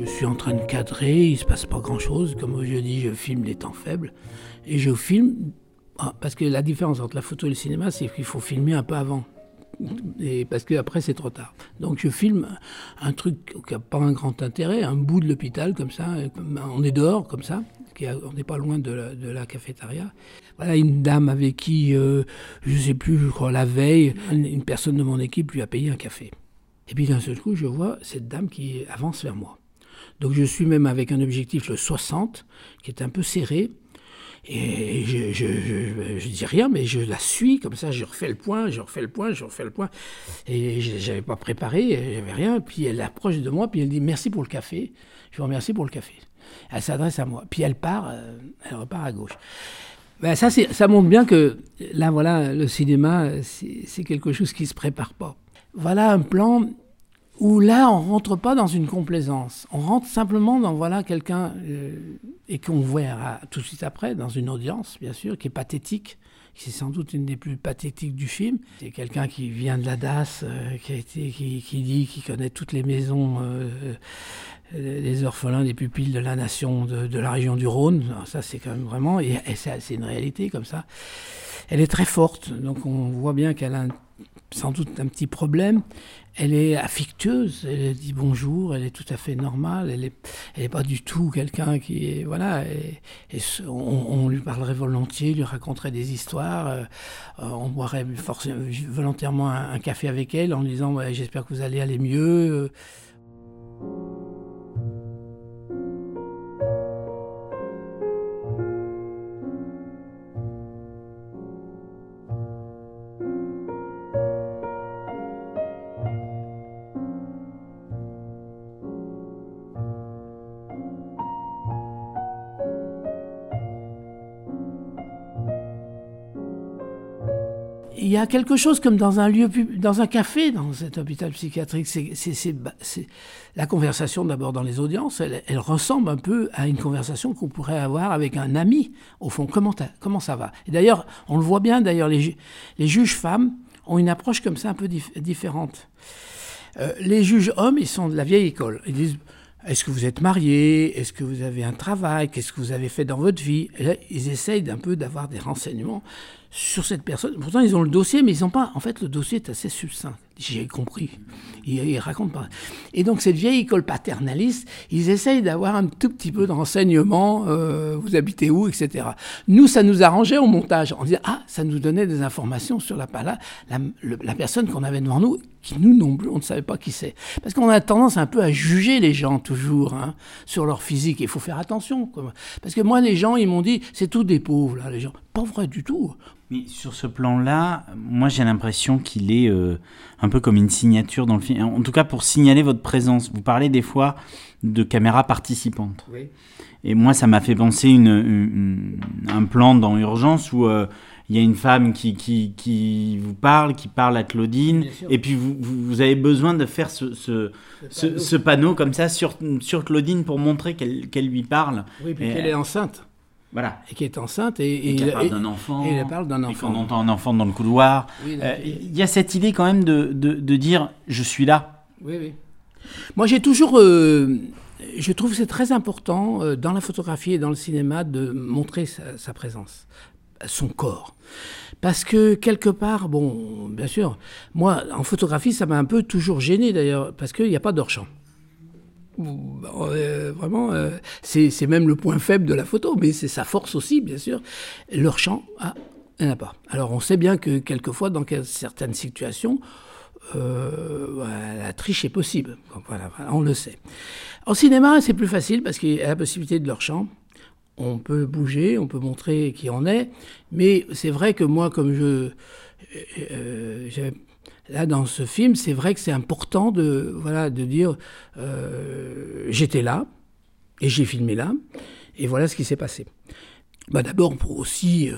Je suis en train de cadrer, il se passe pas grand-chose. Comme je dis, je filme les temps faibles. Et je filme, ah, parce que la différence entre la photo et le cinéma, c'est qu'il faut filmer un peu avant. Et parce qu'après, c'est trop tard. Donc je filme un truc qui n'a pas un grand intérêt, un bout de l'hôpital comme ça. On est dehors comme ça, on n'est pas loin de la, cafétéria. Voilà une dame avec qui, euh, je ne sais plus, je crois la veille, une personne de mon équipe lui a payé un café. Et puis d'un seul coup, je vois cette dame qui avance vers moi. Donc je suis même avec un objectif, le 60, qui est un peu serré. Et je, je, dis rien, mais je la suis comme ça, je refais le point, je refais le point, je refais le point. Et j'avais pas préparé, j'avais rien. Puis elle approche de moi, puis elle dit merci pour le café. Je vous remercie pour le café. Elle s'adresse à moi. Puis elle part, euh, elle repart à gauche. Ben ça, ça montre bien que là, voilà, le cinéma, c'est quelque chose qui se prépare pas. Voilà un plan où là, on rentre pas dans une complaisance. On rentre simplement dans voilà quelqu'un euh, et qu'on voit tout de suite après dans une audience, bien sûr, qui est pathétique. C'est sans doute une des plus pathétiques du film. C'est quelqu'un qui vient de la DAS, euh, qui, a été, qui, dit qu'il connaît toutes les maisons euh, des orphelins, des pupilles de la nation de, de la région du Rhône. ça, c'est quand même vraiment, et, et c'est une réalité comme ça. Elle est très forte, donc on voit bien qu'elle a un sans doute un petit problème. Elle est affectueuse, elle dit bonjour, elle est tout à fait normale, elle n'est pas du tout quelqu'un qui est. Voilà, et, on, lui parlerait volontiers, lui raconterait des histoires, euh, on boirait volontairement un, café avec elle en lui disant J'espère que vous allez aller mieux. Y a quelque chose comme dans un lieu, dans un café, dans cet hôpital psychiatrique. C'est la conversation d'abord dans les audiences, elle, ressemble un peu à une conversation qu'on pourrait avoir avec un ami. Au fond, comment, comment ça va? Et d'ailleurs, on le voit bien. D'ailleurs, les, les, juges femmes ont une approche comme ça un peu différente. Euh, les juges hommes, ils sont de la vieille école. Ils disent est-ce que vous êtes marié Est-ce que vous avez un travail? Qu'est-ce que vous avez fait dans votre vie? Et là, ils essayent d'un peu d'avoir des renseignements sur cette personne. Pourtant, ils ont le dossier, mais ils n'ont pas. En fait, le dossier est assez succinct. J'ai compris. Ils, racontent pas. Et donc, cette vieille école paternaliste, ils essayent d'avoir un tout petit peu de. Euh, vous habitez où, etc. Nous, ça nous arrangeait au montage. On disait, ah, ça nous donnait des informations sur la, la, la, personne qu'on avait devant nous, qui nous non plus, on ne savait pas qui c'est. Parce qu'on a tendance un peu à juger les gens toujours hein, sur leur physique. Il faut faire attention. Parce que moi, les gens, ils m'ont dit, c'est tout des pauvres, là, les gens. Pas vrai du tout. Mais sur ce plan-là, moi j'ai l'impression qu'il est euh, un peu comme une signature dans le film. En tout cas, pour signaler votre présence. Vous parlez des fois de caméra participante. Oui. Et moi, ça m'a fait penser une, un plan dans Urgence où euh, il y a une femme qui, qui, qui, vous parle, qui parle à Claudine, et puis vous, vous, avez besoin de faire ce, ce, ce, panneau. comme ça sur, sur Claudine pour montrer qu'elle lui parle. Oui, puis qu'elle est enceinte. Voilà. Et qui est enceinte. Et, et, et parle d'un enfant. Et elle parle d'un enfant. Et qu'on entend un enfant dans le couloir. Euh, il y a cette idée quand même de, de, de, dire je suis là. Oui, oui. Moi, j'ai toujours. Euh, je trouve que c'est très important euh, dans la photographie et dans le cinéma de montrer sa, sa présence, son corps. Parce que quelque part, bon, bien sûr, moi, en photographie, ça m'a un peu toujours gêné d'ailleurs, parce qu'il n'y a pas d'hors-champ. Euh, vraiment, euh, c'est même le point faible de la photo, mais c'est sa force aussi, bien sûr. Leur champ, ah, il n'y en a pas. Alors on sait bien que quelquefois, dans certaines situations, euh, la triche est possible. Voilà, on le sait. En cinéma, c'est plus facile parce qu'il y a la possibilité de leur champ. On peut bouger, on peut montrer qui on est, mais c'est vrai que moi, comme je, là dans ce film, c'est vrai que c'est important de voilà de dire euh, j'étais là et j'ai filmé là et voilà ce qui s'est passé. Bah d'abord pour aussi euh,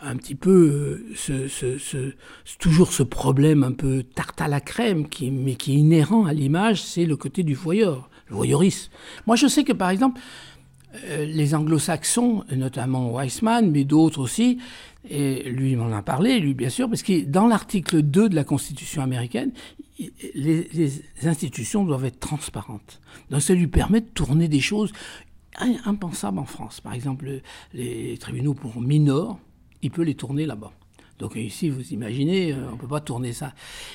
un petit peu euh, toujours ce problème un peu tarte à la crème qui mais qui est inhérent à l'image, c'est le côté du voyeur, le voyeurisme. Moi je sais que par exemple les anglo-saxons, notamment Weissman, mais d'autres aussi, et lui m'en a parlé, lui bien sûr, parce que dans l'article 2 de la Constitution américaine, les, les, institutions doivent être transparentes. Donc ça lui permet de tourner des choses impensables en France. Par exemple, les tribunaux pour mineurs, il peut les tourner là-bas. Donc ici, vous imaginez, euh, on ne peut pas tourner ça.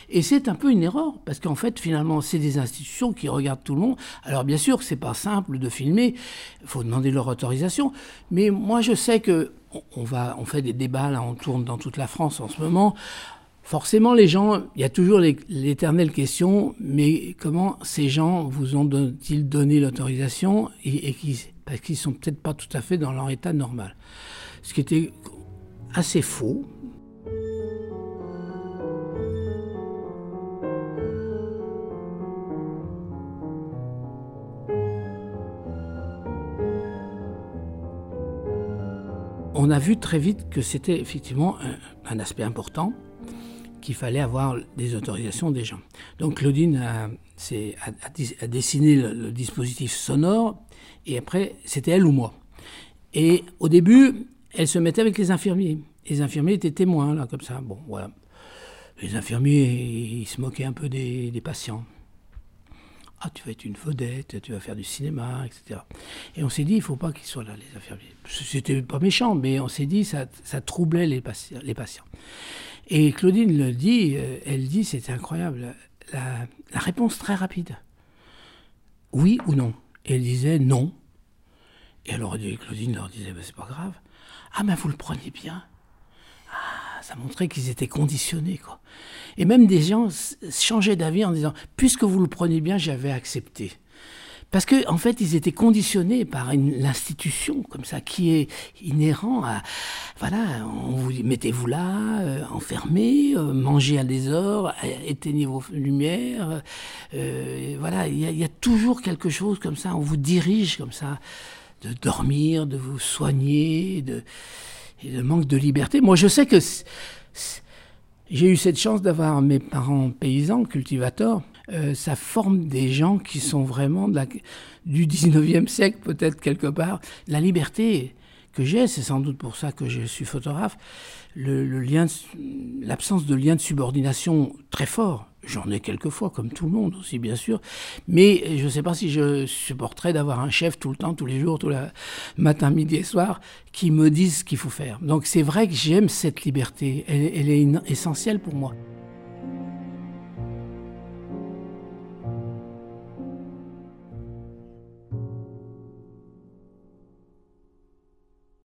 Et c'est un peu une erreur, parce qu'en fait, finalement, c'est des institutions qui regardent tout le monde. Alors bien sûr que c'est pas simple de filmer, il faut demander leur autorisation, mais moi je sais que on, fait des débats, là, on tourne dans toute la France en ce moment. Forcément, les gens, il y a toujours l'éternelle question, mais comment ces gens vous ont-ils donné l'autorisation parce qu'ils sont peut-être pas tout à fait dans leur état normal. Ce qui était assez faux, on a vu très vite que c'était effectivement un, aspect important, qu'il fallait avoir des autorisations des gens. Donc Claudine a, dessiné le, dispositif sonore, et après, c'était elle ou moi. Et au début, elle se mettait avec les infirmiers. Les infirmiers étaient témoins, là, comme ça. Bon, voilà. Les infirmiers, ils se moquaient un peu des patients ah, tu vas être une vedette, tu vas faire du cinéma, etc. Et on s'est dit, il faut pas qu'ils soient là, les infirmiers. C'était pas méchant, mais on s'est dit, ça, ça troublait les, patients, les patients. Et Claudine le dit, euh, elle dit, c'était incroyable, la, réponse très rapide. Oui ou non Et elle disait non. Et alors Claudine leur disait, ben, c'est pas grave. Ah, mais vous le prenez bien ça montrait qu'ils étaient conditionnés. Quoi. Et même des gens changeaient d'avis en disant, puisque vous le prenez bien, j'avais accepté. Parce qu'en en fait, ils étaient conditionnés par l'institution, comme ça, qui est inhérent à, voilà, on vous mettez-vous là, euh, enfermé, euh, mangez à des heures, éteignez vos lumières, euh, voilà, il y, y, a toujours quelque chose comme ça, on vous dirige comme ça, de dormir, de vous soigner, de, et le manque de liberté. Moi, je sais que j'ai eu cette chance d'avoir mes parents paysans, cultivateurs. Euh, ça forme des gens qui sont vraiment du 19e siècle, peut-être quelque part. La liberté que j'ai, c'est sans doute pour ça que je suis photographe, le, lien, l'absence de lien de subordination très fort J'en ai quelquefois, comme tout le monde aussi, bien sûr. Mais je ne sais pas si je supporterais d'avoir un chef tout le temps, tous les jours, tout le matin, midi et soir, qui me dise ce qu'il faut faire. Donc c'est vrai que j'aime cette liberté. Elle est essentielle pour moi.